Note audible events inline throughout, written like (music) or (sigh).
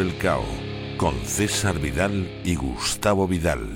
el Cao con César Vidal y Gustavo Vidal.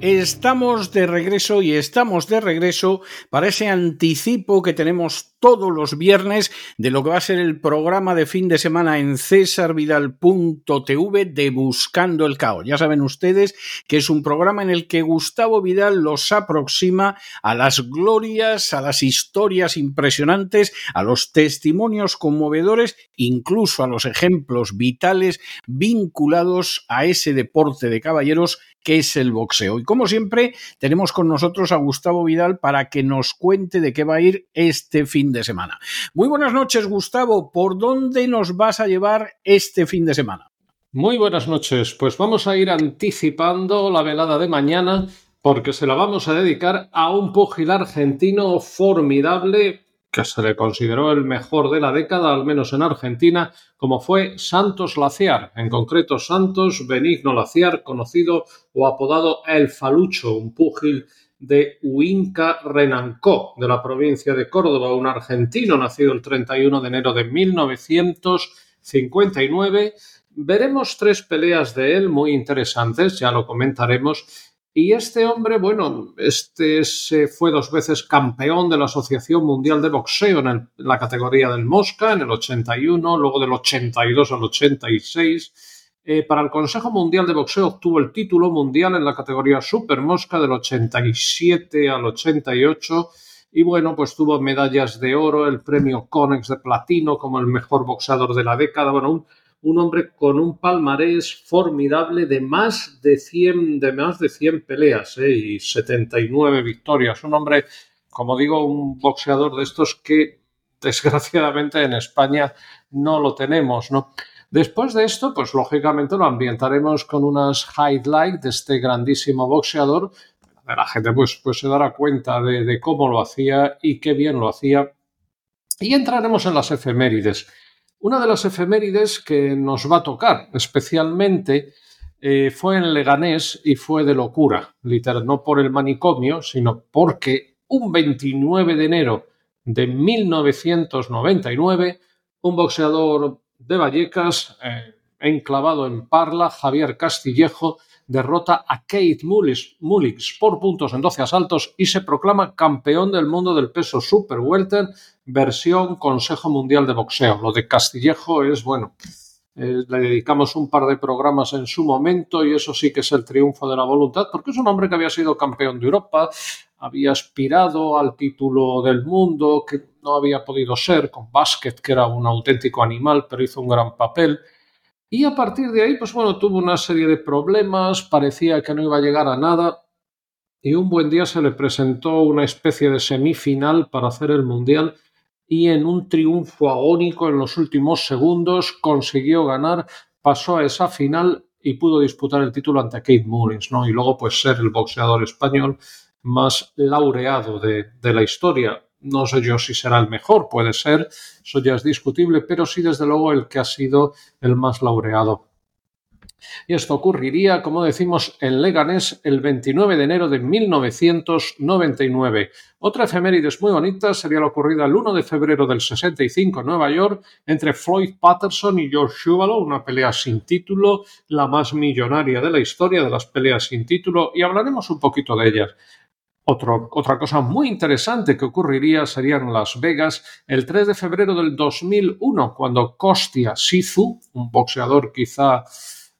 Estamos de regreso y estamos de regreso para ese anticipo que tenemos todos los viernes de lo que va a ser el programa de fin de semana en cesarvidal.tv de Buscando el Caos. Ya saben ustedes que es un programa en el que Gustavo Vidal los aproxima a las glorias, a las historias impresionantes, a los testimonios conmovedores, incluso a los ejemplos vitales vinculados a ese deporte de caballeros que es el boxeo. Y como siempre, tenemos con nosotros a Gustavo Vidal para que nos cuente de qué va a ir este fin de semana. Muy buenas noches, Gustavo. ¿Por dónde nos vas a llevar este fin de semana? Muy buenas noches. Pues vamos a ir anticipando la velada de mañana porque se la vamos a dedicar a un pugil argentino formidable que se le consideró el mejor de la década, al menos en Argentina, como fue Santos Laciar, en concreto Santos Benigno Laciar, conocido o apodado El Falucho, un púgil de Huinca Renancó, de la provincia de Córdoba, un argentino nacido el 31 de enero de 1959. Veremos tres peleas de él muy interesantes, ya lo comentaremos, y este hombre, bueno, este fue dos veces campeón de la Asociación Mundial de Boxeo en, la categoría del Mosca en el 81, luego del 82 al 86. Eh, para el Consejo Mundial de Boxeo obtuvo el título mundial en la categoría Super Mosca del 87 al 88 y bueno, pues tuvo medallas de oro, el premio Conex de platino como el mejor boxeador de la década, bueno, un hombre con un palmarés formidable de más de 100, de más de 100 peleas ¿eh? y 79 victorias. Un hombre, como digo, un boxeador de estos que desgraciadamente en España no lo tenemos, ¿no? Después de esto, pues lógicamente lo ambientaremos con unas highlights de este grandísimo boxeador. La gente pues, pues se dará cuenta de, cómo lo hacía y qué bien lo hacía. Y entraremos en las efemérides. Una de las efemérides que nos va a tocar especialmente eh, fue en Leganés y fue de locura, literal, no por el manicomio, sino porque un 29 de enero de 1999, un boxeador de Vallecas, eh, enclavado en Parla, Javier Castillejo, derrota a Kate Mullix por puntos en 12 asaltos y se proclama campeón del mundo del peso super welter versión Consejo Mundial de Boxeo. Lo de Castillejo es, bueno, eh, le dedicamos un par de programas en su momento y eso sí que es el triunfo de la voluntad, porque es un hombre que había sido campeón de Europa, había aspirado al título del mundo, que no había podido ser, con básquet, que era un auténtico animal, pero hizo un gran papel. Y a partir de ahí, pues bueno, tuvo una serie de problemas, parecía que no iba a llegar a nada, y un buen día se le presentó una especie de semifinal para hacer el Mundial y en un triunfo agónico en los últimos segundos consiguió ganar, pasó a esa final y pudo disputar el título ante Kate Mullins, ¿no? Y luego pues ser el boxeador español más laureado de, de la historia. No sé yo si será el mejor, puede ser, eso ya es discutible, pero sí desde luego el que ha sido el más laureado. Y esto ocurriría, como decimos, en Leganés el 29 de enero de 1999. Otra efemérides muy bonita sería la ocurrida el 1 de febrero del 65 en Nueva York entre Floyd Patterson y George Shuvalo, una pelea sin título, la más millonaria de la historia de las peleas sin título, y hablaremos un poquito de ellas. Otra cosa muy interesante que ocurriría sería en Las Vegas el 3 de febrero del 2001, cuando Kostia Sizu, un boxeador quizá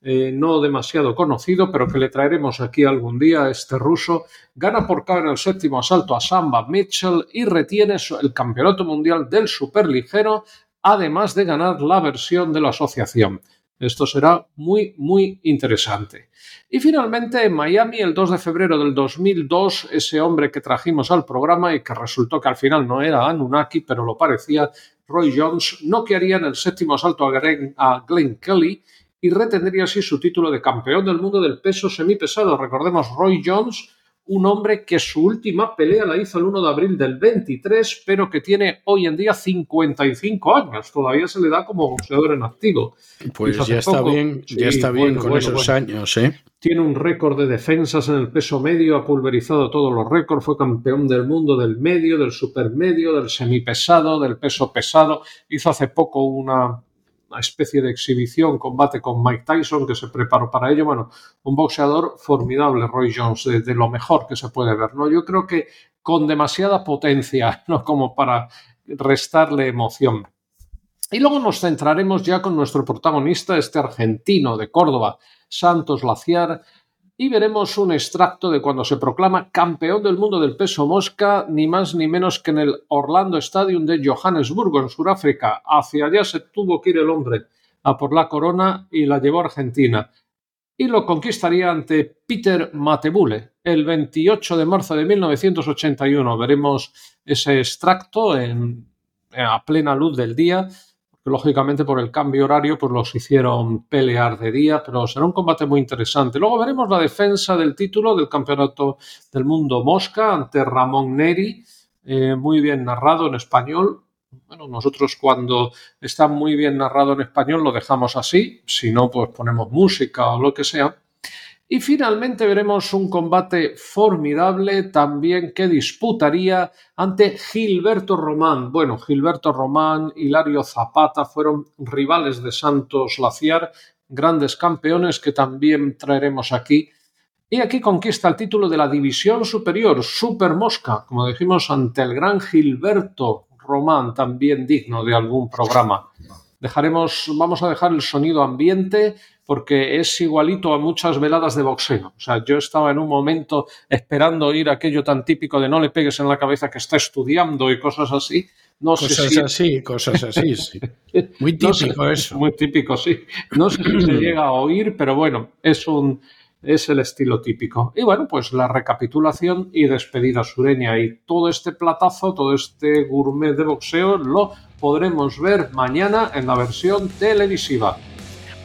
eh, no demasiado conocido, pero que le traeremos aquí algún día, este ruso, gana por KO en el séptimo asalto a Samba Mitchell y retiene el campeonato mundial del superligero además de ganar la versión de la asociación. Esto será muy, muy interesante. Y finalmente, en Miami, el 2 de febrero del 2002, ese hombre que trajimos al programa y que resultó que al final no era Anunnaki, pero lo parecía, Roy Jones, noquearía en el séptimo asalto a a Glenn Kelly y retendría así su título de campeón del mundo del peso semipesado. Recordemos, Roy Jones un hombre que su última pelea la hizo el 1 de abril del 23, pero que tiene hoy en día 55 años. Todavía se le da como boxeador en activo. Pues ya está bien, ya está bien con esos años, ¿eh? Tiene un récord de defensas en el peso medio, ha pulverizado todos los récords, fue campeón del mundo del medio, del supermedio, del semipesado, del peso pesado. Hizo hace poco una una especie de exhibición, combate con Mike Tyson, que se preparó para ello. Bueno, un boxeador formidable, Roy Jones, de, lo mejor que se puede ver. ¿no? Yo creo que con demasiada potencia, (laughs) ¿no? como para restarle emoción. Y luego nos centraremos ya con nuestro protagonista, este argentino de Córdoba, Santos Laciar, y veremos un extracto de cuando se proclama campeón del mundo del peso mosca, ni más ni menos que en el Orlando Stadium de Johannesburgo, en Sudáfrica. Hacia allá se tuvo que ir el hombre a por la corona y la llevó a Argentina. Y lo conquistaría ante Peter Matebule el 28 de marzo de 1981. Veremos ese extracto en, a plena luz del día lógicamente por el cambio horario pues los hicieron pelear de día, pero será un combate muy interesante. Luego veremos la defensa del título del Campeonato del Mundo Mosca ante Ramón Neri, eh, muy bien narrado en español. Bueno, nosotros cuando está muy bien narrado en español lo dejamos así, si no, pues ponemos música o lo que sea. Y finalmente veremos un combate formidable también que disputaría ante Gilberto Román. Bueno, Gilberto Román, Hilario Zapata fueron rivales de Santos Laciar, grandes campeones que también traeremos aquí. Y aquí conquista el título de la División Superior, Super Mosca, como dijimos, ante el gran Gilberto Román, también digno de algún programa. Dejaremos, vamos a dejar el sonido ambiente porque es igualito a muchas veladas de boxeo. O sea, yo estaba en un momento esperando oír aquello tan típico de no le pegues en la cabeza que está estudiando y cosas así. No cosas sé así, cosas así, sí. (laughs) Muy típico eso. Muy típico, sí. No sé si se llega a oír, pero bueno, es un es el estilo típico. Y bueno, pues la recapitulación y despedida sureña y todo este platazo, todo este gourmet de boxeo lo podremos ver mañana en la versión televisiva.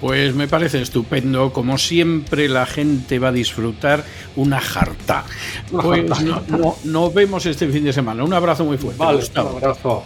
Pues me parece estupendo, como siempre la gente va a disfrutar una jarta. (laughs) pues nos vemos este fin de semana. Un abrazo muy fuerte. Vale, un abrazo.